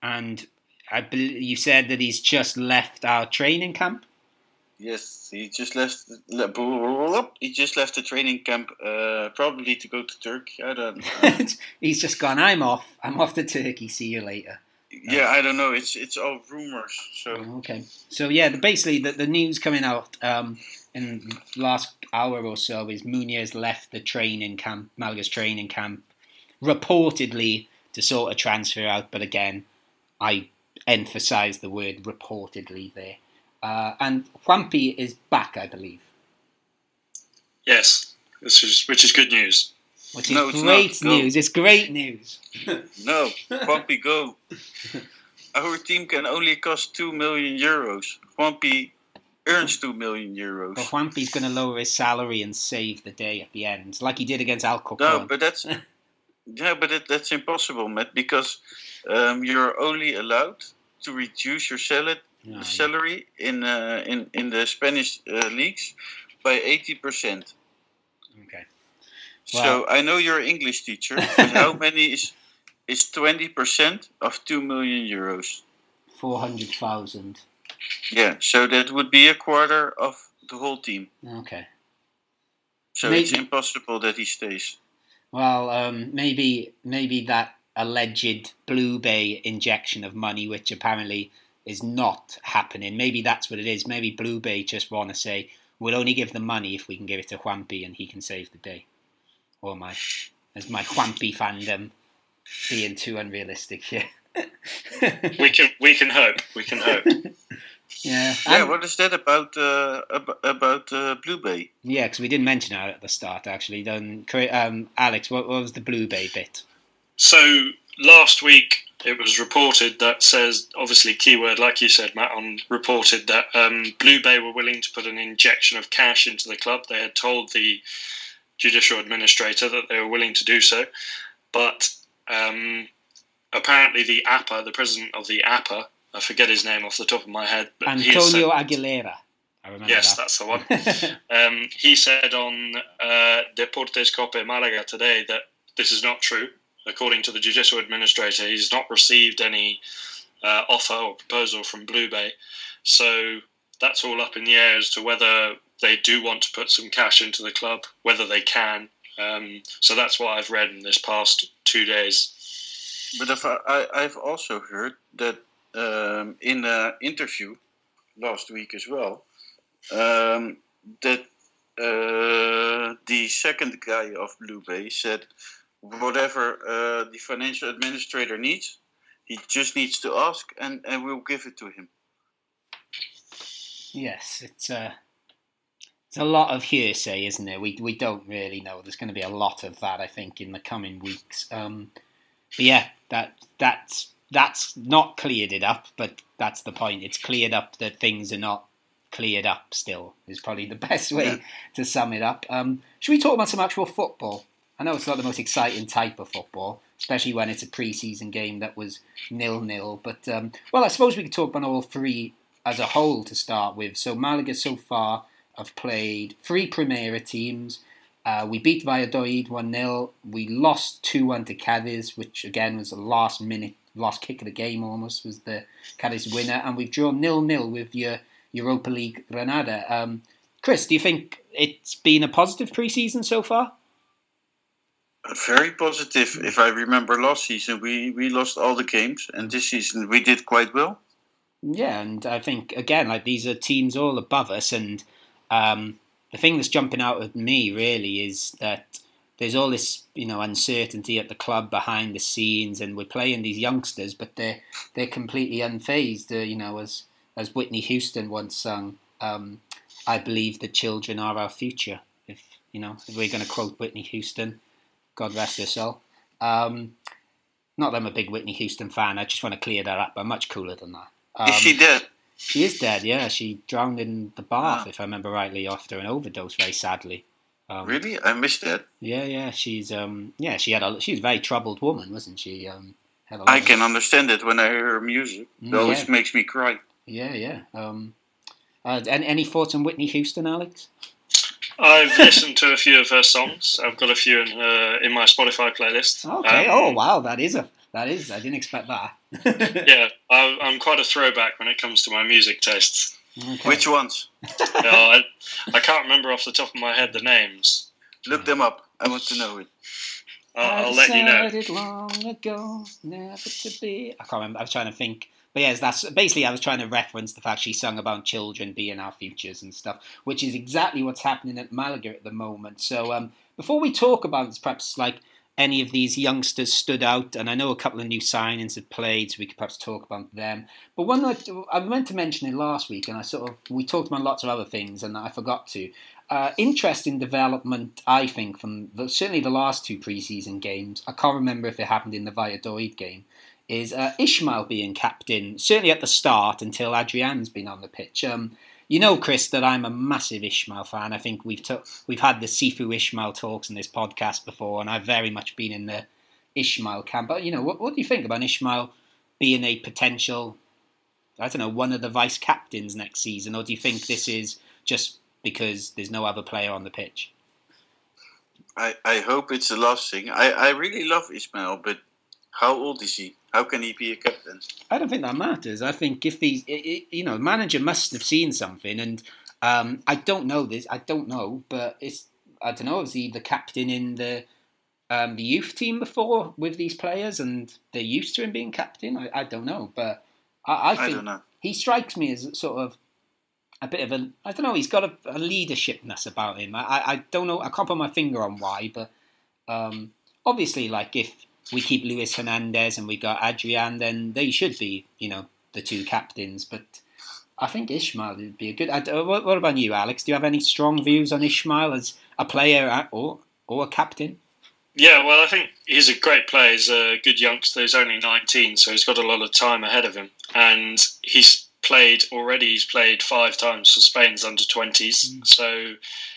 And I bel you said that he's just left our training camp. Yes, he just left. He just left the training camp, uh, probably to go to Turkey. I don't. know. he's just gone. I'm off. I'm off to Turkey. See you later. Yeah, I don't know. It's it's all rumors. So Okay. So yeah, the, basically the, the news coming out um, in the last hour or so is Munir's left the training camp, Malaga's training camp, reportedly to sort a transfer out. But again, I emphasise the word reportedly there. Uh, and Juanpi is back, I believe, Yes, which is which is good news. Which is No, it's great news. It's great news. no, Juanpi, go. Our team can only cost two million euros. Juanpi earns two million euros. But Juanpi's going to lower his salary and save the day at the end, like he did against Alcorcon. No, but that's yeah, but it, that's impossible, Matt, because um, you're only allowed to reduce your salad, Oh, yeah. salary in uh, in in the Spanish uh, leagues by eighty percent. Okay. So I know you're an English teacher, how many is is twenty percent of two million euros? Four hundred thousand. Yeah, so that would be a quarter of the whole team. Okay. So Maybe- it's impossible that he stays. Well, um, maybe maybe that alleged Blue Bay injection of money, which apparently is not happening. Maybe that's what it is. Maybe Blue Bay just want to say we'll only give the money if we can give it to Juanpi and he can save the day. Or my as my Juanpi fandom being too unrealistic here. We can we can hope. We can hope. Yeah, Yeah, And- what is that about uh, about uh, Blue Bay? yeah, because we didn't mention that at the start. Actually, then um, Alex, what, what was the Blue Bay bit? So last week it was reported that says obviously keyword like you said Matt on reported that um, Blue Bay were willing to put an injection of cash into the club. They had told the judicial administrator that they were willing to do so, but um, apparently the APA, the president of the APA, I forget his name off the top of my head, but he said- Antonio Aguilera. I remember Yes, that. that's the one. Um, he said on uh, Deportes Cope Malaga today that this is not true. According to the judicial administrator, he's not received any uh, offer or proposal from Blue Bay. So that's all up in the air as to whether they do want to put some cash into the club, whether they can. Um, so that's what I've read in this past two days. But if I, I, I've also heard that um, in an interview last week as well, um, that uh, the second guy of Blue Bay said whatever uh, the financial administrator needs, he just needs to ask and, and we'll give it to him. Yes, it's a it's a lot of hearsay, isn't it? We we don't really know. There's going to be a lot of that, I think, in the coming weeks. Um, but yeah, that that's that's not cleared it up, but that's the point. It's cleared up that things are not cleared up. Still, is probably the best way Yeah. to sum it up. Um, should we talk about some actual football? I know it's not the most exciting type of football, especially when it's a pre-season game that was nil-nil. But um, well, I suppose we could talk about all three as a whole to start with. So Malaga so far have played three Primera teams. Uh, we beat Valladolid 1 0. We lost 2 1 to Cadiz, which again was the last minute, last kick of the game almost, was the Cadiz winner. And we've drawn 0 0 with your Europa League Granada. Um, Chris, do you think it's been a positive preseason so far? Very positive. If I remember last season, we, we lost all the games, and this season we did quite well. Yeah, and I think again, like these are teams all above us, and um, the thing that's jumping out at me really is that there's all this, you know, uncertainty at the club behind the scenes, and we're playing these youngsters, but they're they're completely unfazed. Uh, you know, as as Whitney Houston once sung, um, "I believe the children are our future." If you know, if we're going to quote Whitney Houston, God rest her soul. Um, not that I'm a big Whitney Houston fan. I just want to clear that up. I'm much cooler than that. Um, she dead? She is dead, yeah. She drowned in the bath, Ah. if I remember rightly, after an overdose, very sadly. Um, Really? I missed that. Yeah, yeah. She's um, yeah. She had a. She was a very troubled woman, wasn't she? Um, had a lot I of- can understand it when I hear her music. It Mm, always makes me cry. Yeah, yeah. Um, uh, and any thoughts on Whitney Houston, Alex? I've listened to a few of her songs. I've got a few in, uh, in my Spotify playlist. Okay. Um, oh wow, that is a that is. I didn't expect that. yeah, I, I'm quite a throwback when it comes to my music tastes. Okay. Which ones? Yeah, I, I can't remember off the top of my head the names. Look them up. I want to know it. I'll, I'll let you know. decided long ago never to be. I can't remember. I was trying to think. But yes, that's basically. I was trying to reference the fact she sung about children being our futures and stuff, which is exactly what's happening at Malaga at the moment. So um, before we talk about perhaps like any of these youngsters stood out, and I know a couple of new signings have played, so we could perhaps talk about them. But one I, I meant to mention it last week, and I sort of we talked about lots of other things, and I forgot to. Uh, interesting development, I think, from the, certainly the last two preseason games. I can't remember if it happened in the Valladolid game. Is uh, Ismael being captain? Certainly at the start until Adrian's been on the pitch. Um, you know, Chris, that I'm a massive Ismael fan. I think we've t- we've had the Sifu Ismael talks in this podcast before, and I've very much been in the Ismael camp. But you know, what, what do you think about Ismael being a potential? I don't know, one of the vice captains next season, or do you think this is just because there's no other player on the pitch? I, I hope it's the last thing. I, I really love Ismael, but how old is he? How can he be a captain? I don't think that matters. I think if he's, i i you know, the manager must have seen something, and um, I don't know this. I don't know, but it's I don't know. Is he the captain in the um, the youth team before with these players, and they're used to him being captain? I, I don't know, but I, I I, think don't know. he strikes me as sort of a bit of a I don't know. He's got a, a leadershipness about him. I, I, I don't know. I can't put my finger on why, but um, obviously, like if we keep Luis Hernandez and we got Adrian, then they should be, you know, the two captains. But I think Ismael would be a good. Uh, what, what about you, Alex? Do you have any strong views on Ismael as a player or or a captain? Yeah, well, I think he's a great player. He's a good youngster. He's only 19, so he's got a lot of time ahead of him. And he's played already, he's played five times for Spain's under 20s. Mm. So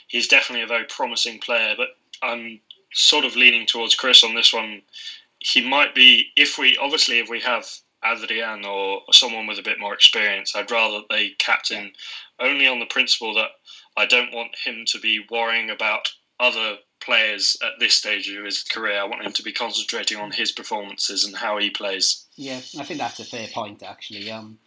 he's definitely a very promising player. But I'm sort of leaning towards Chris on this one. He might be, if we, obviously, if we have Adrian or someone with a bit more experience, I'd rather they captain only on the principle that I don't want him to be worrying about other players at this stage of his career. I want him to be concentrating on his performances and how he plays. Yeah, I think that's a fair point actually. Um,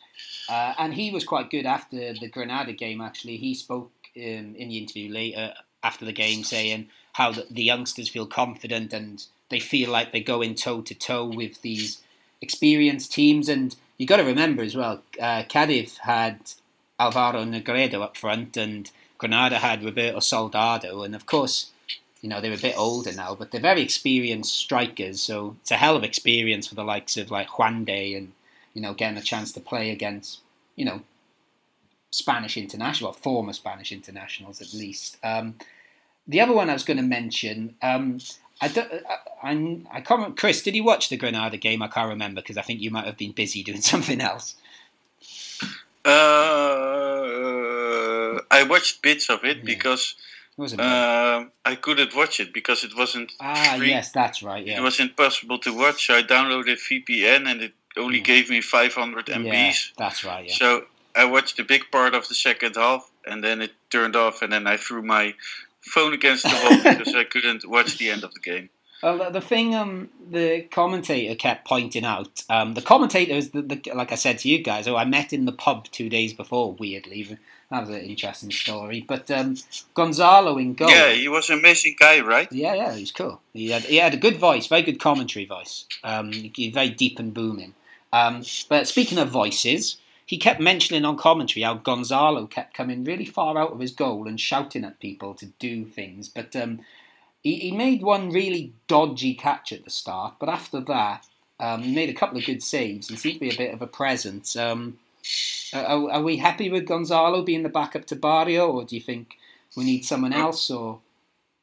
uh, and he was quite good after the Granada game. Actually, he spoke um, in the interview later after the game, saying how the, the youngsters feel confident and they feel like they're going toe to toe with these experienced teams. And you got to remember as well, uh, Cadiz had Alvaro Negredo up front, and Granada had Roberto Soldado, and of course. You know they're a bit older now, but they're very experienced strikers. So it's a hell of experience for the likes of like Juande and you know, getting a chance to play against, you know, Spanish international, former Spanish internationals at least. Um, the other one I was going to mention, um, I don't, I, I, I can't remember, Chris, did you watch the Granada game? I can't remember because I think you might have been busy doing something else. Uh, I watched bits of it Yeah. because wasn't um I couldn't watch it because it wasn't ah, free. yes, that's right. Yeah. It Yeah, was impossible to watch. So I downloaded VPN and it only Yeah. gave me 500 yeah, MBs. that's right. Yeah. So I watched a big part of the second half and then it turned off and then I threw my phone against the wall because I couldn't watch the end of the game. Well, the- thing um, the commentator kept pointing out, um, the commentator is, the, the, like I said to you guys, oh, I met in the pub two days before, weirdly. That was an interesting story. But um, Gonzalo in goal. Yeah, he was an amazing guy, right? Yeah, yeah, he was cool. He had he had a good voice, very good commentary voice. Um, very deep and booming. Um, but speaking of voices, he kept mentioning on commentary how Gonzalo kept coming really far out of his goal and shouting at people to do things. But um, he, he made one really dodgy catch at the start. But after that, um, he made a couple of good saves and seemed to be a bit of a presence. Um, are, are we happy with Gonzalo being the backup to Barrio, or do you think we need someone else? Or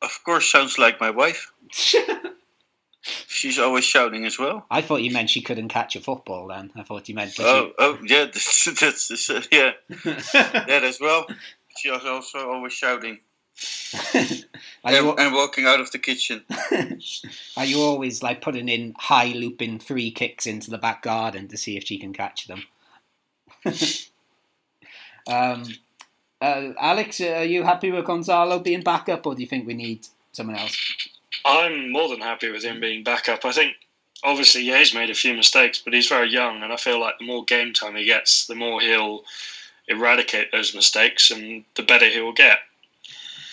Of course, sounds like my wife. She's always shouting as well. I thought you meant she couldn't catch a football. Then I thought you meant. Oh, oh, yeah, that's, that's, that's yeah, that as well. She was also always shouting are, you, and, and walking out of the kitchen. are you always like putting in high looping free kicks into the back garden to see if she can catch them? um, uh, Alex, uh, are you happy with Gonzalo being back up, or do you think we need someone else? I'm more than happy with him being back up. I think, obviously, yeah, he's made a few mistakes, but he's very young, and I feel like the more game time he gets, the more he'll eradicate those mistakes and the better he will get.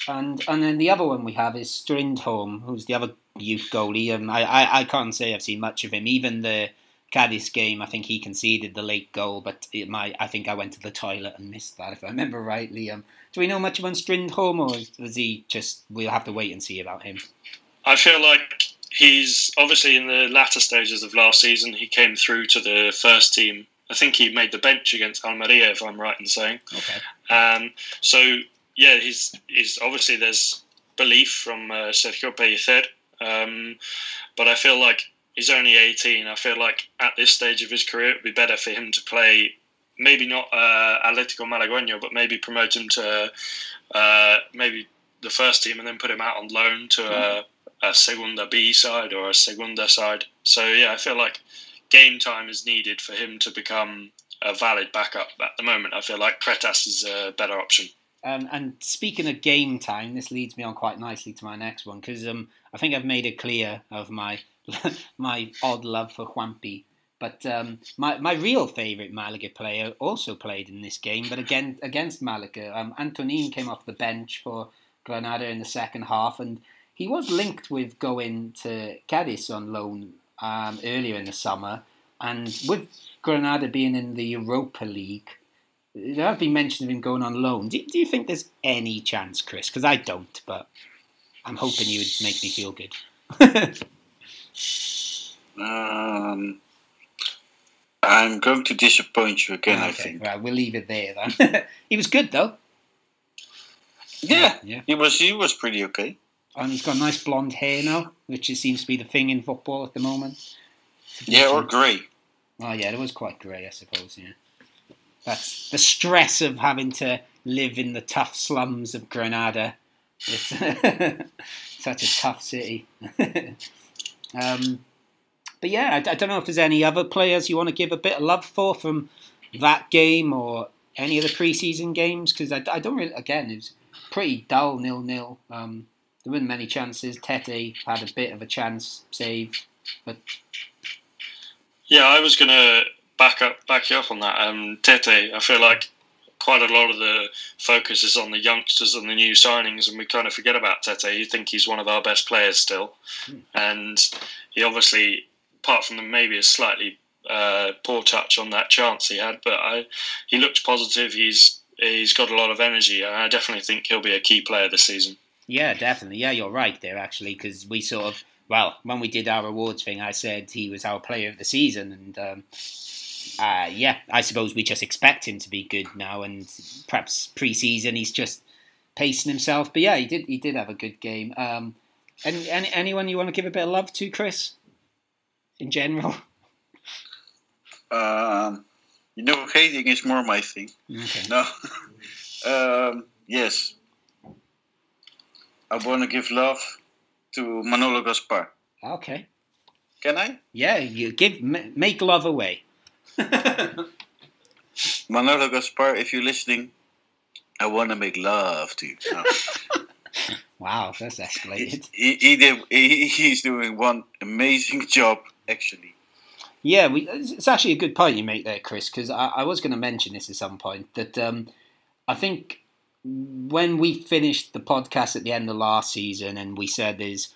And and then the other one we have is Strindholm, who's the other youth goalie. And I, I, I can't say I've seen much of him. Even the Cadiz game, I think he conceded the late goal, but it might, I think I went to the toilet and missed that, if I remember rightly. Um, do we know much about Strindholm, or was he just, we'll have to wait and see about him? I feel like he's obviously in the latter stages of last season, he came through to the first team. I think he made the bench against Almeria, if I'm right in saying. Okay. Um, so yeah, he's he's obviously there's belief from uh, Sergio Pellicer, um, but I feel like he's only 18. I feel like at this stage of his career, it would be better for him to play. Maybe not uh, Atletico Malagueño, but maybe promote him to uh, maybe the first team and then put him out on loan to a, a Segunda B side or a Segunda side. So yeah, I feel like game time is needed for him to become a valid backup. At the moment, I feel like Pretas is a better option. Um, and speaking of game time, this leads me on quite nicely to my next one because um, I think I've made it clear of my my odd love for Juanpi. But um, my my real favourite Malaga player also played in this game, but again against Malaga. Um, Antonin came off the bench for Granada in the second half, and he was linked with going to Cadiz on loan um, earlier in the summer. And with Granada being in the Europa League, there have been mentions of him going on loan. Do, do you think there's any chance, Chris? Because I don't, but I'm hoping you would make me feel good. Um, I'm going to disappoint you again. I think. right, we'll leave it there then. he was good though. Yeah, yeah. he was. He was pretty okay. And he's got nice blonde hair now, which seems to be the thing in football at the moment. Yeah, or grey. Oh yeah, it was quite grey, I suppose. Yeah, that's the stress of having to live in the tough slums of Granada. It's such a tough city. um, but yeah, I, I don't know if there's any other players you want to give a bit of love for from that game or any of the preseason games because I, I don't really. Again, it was pretty dull, nil nil. Um, there weren't many chances. Tete had a bit of a chance saved, but Yeah, I was going to back up, back you up on that. Um, Tete, I feel like quite a lot of the focus is on the youngsters and the new signings, and we kind of forget about Tete. You think he's one of our best players still, and he obviously, apart from the maybe a slightly uh, poor touch on that chance he had, but I, he looked positive. He's he's got a lot of energy. I definitely think he'll be a key player this season. Yeah, definitely. Yeah, you're right there, actually, because we sort of, well, when we did our awards thing, I said he was our player of the season, and um, uh, yeah, I suppose we just expect him to be good now, and perhaps pre-season he's just pacing himself. But yeah, he did he did have a good game. Um, and, and anyone you want to give a bit of love to, Chris? In general. Um, you know, hating is more my thing. Okay. No. um, yes. I want to give love to Manolo Gaspar. Okay. Can I? Yeah, you give make love away. Manolo Gaspar, if you're listening, I want to make love to you. No. wow, that's escalated. he, he did, he, he's doing one amazing job, actually. Yeah, we, it's actually a good point you make there, Chris, because I, I was going to mention this at some point that um, I think when we finished the podcast at the end of last season and we said there's,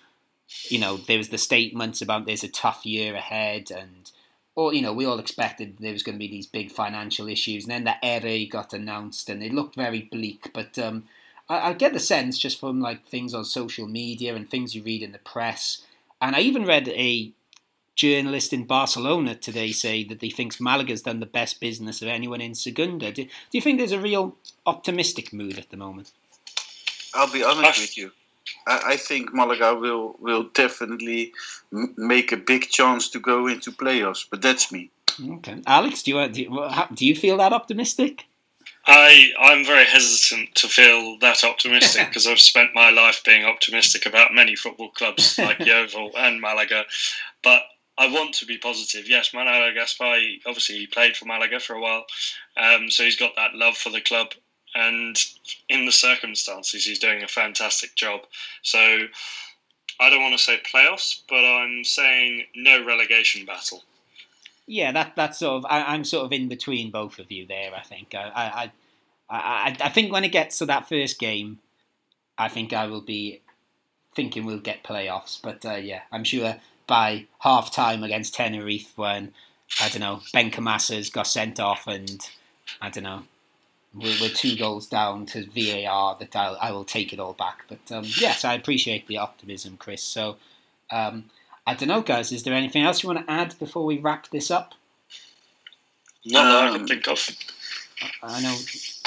you know, there was the statements about there's a tough year ahead and, or, you know, we all expected there was going to be these big financial issues and then the ERE got announced and it looked very bleak, but um, I, I get the sense just from like things on social media and things you read in the press, and I even read a journalist in Barcelona today say that he thinks Malaga's done the best business of anyone in Segunda. Do, do you think there's a real optimistic mood at the moment? I'll be honest with you. I, I think Malaga will will definitely m- make a big chance to go into playoffs, but that's me. Okay, Alex, do you uh, do you, do you feel that optimistic? I I'm very hesitant to feel that optimistic because I've spent my life being optimistic about many football clubs like Yeovil and Malaga, but I want to be positive. Yes, Manolo Gaspar, obviously he played for Malaga for a while, um, so he's got that love for the club, and in the circumstances, he's doing a fantastic job. So I don't want to say playoffs, but I'm saying no relegation battle. Yeah, that that's sort of I, I'm sort of in between both of you there. I think I I, I I I think when it gets to that first game, I think I will be thinking we'll get playoffs. But uh, yeah, I'm sure by half time against Tenerife, when I don't know Benkhemassa's got sent off, and I don't know we're, we're two goals down to VAR, that I'll, I will take it all back. But um, yes, I appreciate the optimism, Chris. So. Um, I don't know, guys. Is there anything else you want to add before we wrap this up? Not that I can Um, think of. I know.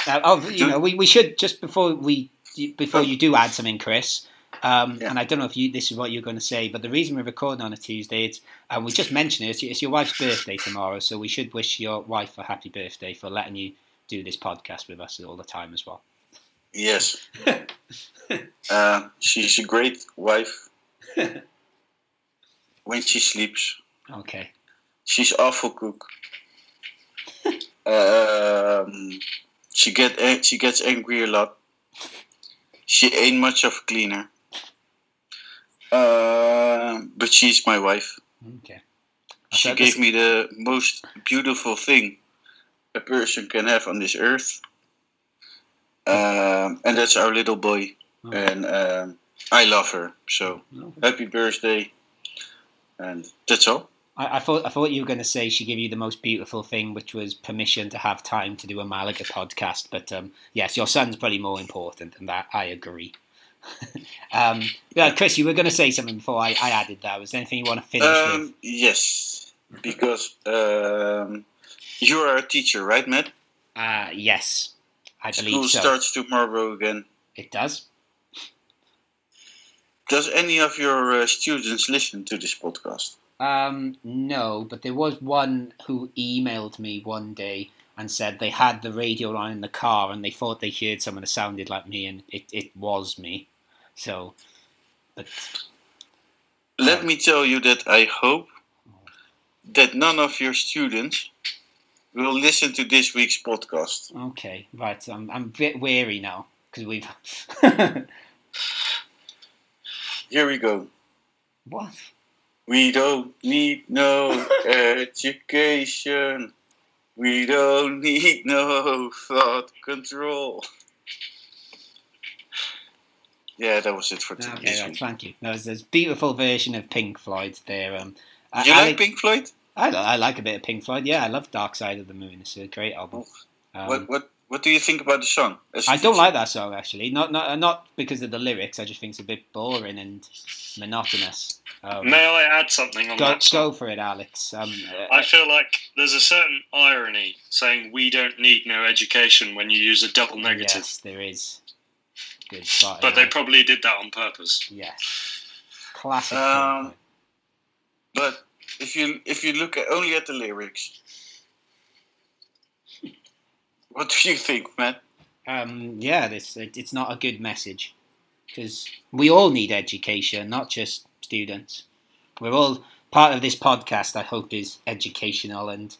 Uh, oh, you know, we, we should just before we before you do add something, Chris. Um, Yeah. And I don't know if you this is what you're going to say, but the reason we're recording on a Tuesday, it's and we just mentioned it. It's, it's your wife's birthday tomorrow, so we should wish your wife a happy birthday for letting you do this podcast with us all the time as well. Yes. uh, she's a great wife. when she sleeps, Okay. she's awful cook. um, she get she gets angry a lot. She ain't much of a cleaner. Uh, but she's my wife. Okay. She gave this- me the most beautiful thing a person can have on this earth. Um, and that's our little boy. Oh, And um, I love her. So happy birthday. And that's all. I, I thought I thought you were going to say she gave you the most beautiful thing, which was permission to have time to do a Malaga podcast. But um, yes, your son's probably more important than that. I agree. um, yeah, Chris, you were going to say something before I, I added that. Was there anything you want to finish with? Um, yes. because um, you are a teacher, right, Matt? Uh, yes, I School believe so. starts tomorrow again. It does. Does any of your uh, students listen to this podcast? Um, no, but there was one who emailed me one day and said they had the radio on in the car and they thought they heard someone that sounded like me, and it, it was me. So, but Let me tell you that I hope that none of your students will listen to this week's podcast. okay, right. I'm I'm a bit wary now because we've Here we go. what? We don't need no education. We don't need no thought control. Yeah, that was it for t- Okay, this right, thank you. That was this beautiful version of Pink Floyd there. Um, uh, you like Pink Floyd? I, I like a bit of Pink Floyd. Yeah, I love Dark Side of the Moon. It's a great album. Um, what what what do you think about the song? As a I don't like that song actually. Not not not because of the lyrics. I just think it's a bit boring and monotonous. Um, May I add something on go that? song? go for it, Alex. Um, I feel like there's a certain irony saying we don't need no education when you use a double negative. Yes, there is. Good. But they probably did that on purpose. yes, classic. Um, But if you if you look at only at the lyrics, what do you think, Matt? Um, yeah, this it, it's not a good message because we all need education, not just students. We're all part of this podcast. I hope is educational, and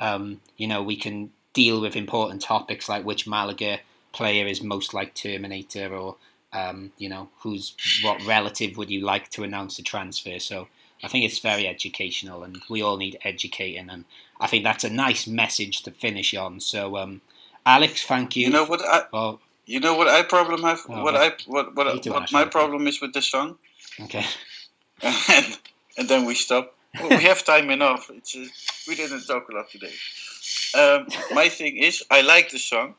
um, you know we can deal with important topics like which Malaga player is most like Terminator, or um, you know who's what relative would you like to announce a transfer. So I think it's very educational, and we all need educating, and I think that's a nice message to finish on. So, um, Alex, thank you. You know what I Oh, you know what I problem have Oh, what I what what, too, what my problem is with this song, okay. and and then we stop. Well, we have time enough. It's uh, we didn't talk a lot today. Um, my thing is, I like the song,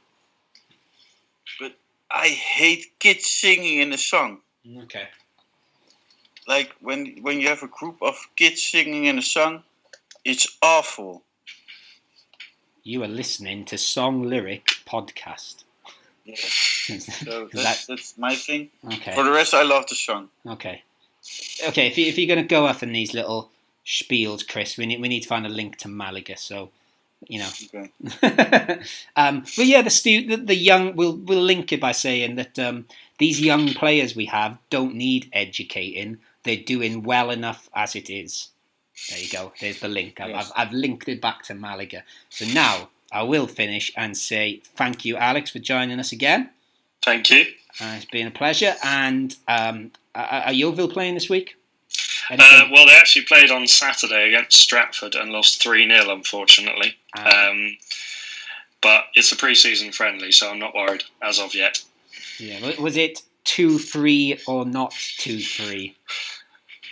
I hate kids singing in a song. Okay. Like when when you have a group of kids singing in a song, it's awful. You are listening to Song Lyric Podcast. Yeah. Is So that- that's, that's my thing. Okay. For the rest, I love the song. Okay. Okay. If, you, if you're going to go off in these little spiels, Chris, we need we need to find a link to Malaga. So, you know. Okay. um, but yeah, the, stu- the the young we'll we'll link it by saying that um, these young players we have don't need educating. They're doing well enough as it is. There you go. There's the link. I've, Yes. I've, I've linked it back to Malaga. So now I will finish and say thank you, Alex, for joining us again. Thank you. Uh, it's been a pleasure. And um, are, are Yeovil playing this week? Uh, well, they actually played on Saturday against Stratford and lost 3 0, unfortunately. Ah, Um, but it's a pre season friendly, so I'm not worried as of yet. yeah. Was it two three or not two three?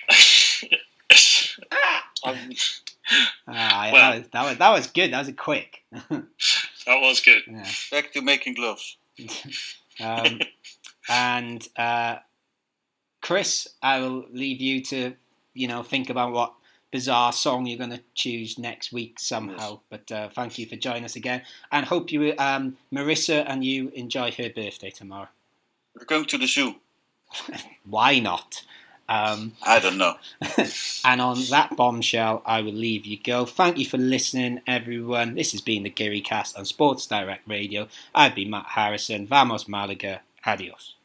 Um, Ah, yeah, Well- that, was, that was that was good. That was quick. that was good. yeah. Back to making gloves. Um, and uh, Chris, I will leave you to you know think about what bizarre song you're going to choose next week somehow. But uh, thank you for joining us again, and hope you, um, Marissa, and you enjoy her birthday tomorrow. We're going to the zoo. Why not? Um, I don't know. and on that bombshell, I will leave you go. Thank you for listening, everyone. This has been the Geary Cast on Sports Direct Radio. I've been Matt Harrison. Vamos Malaga. Adios.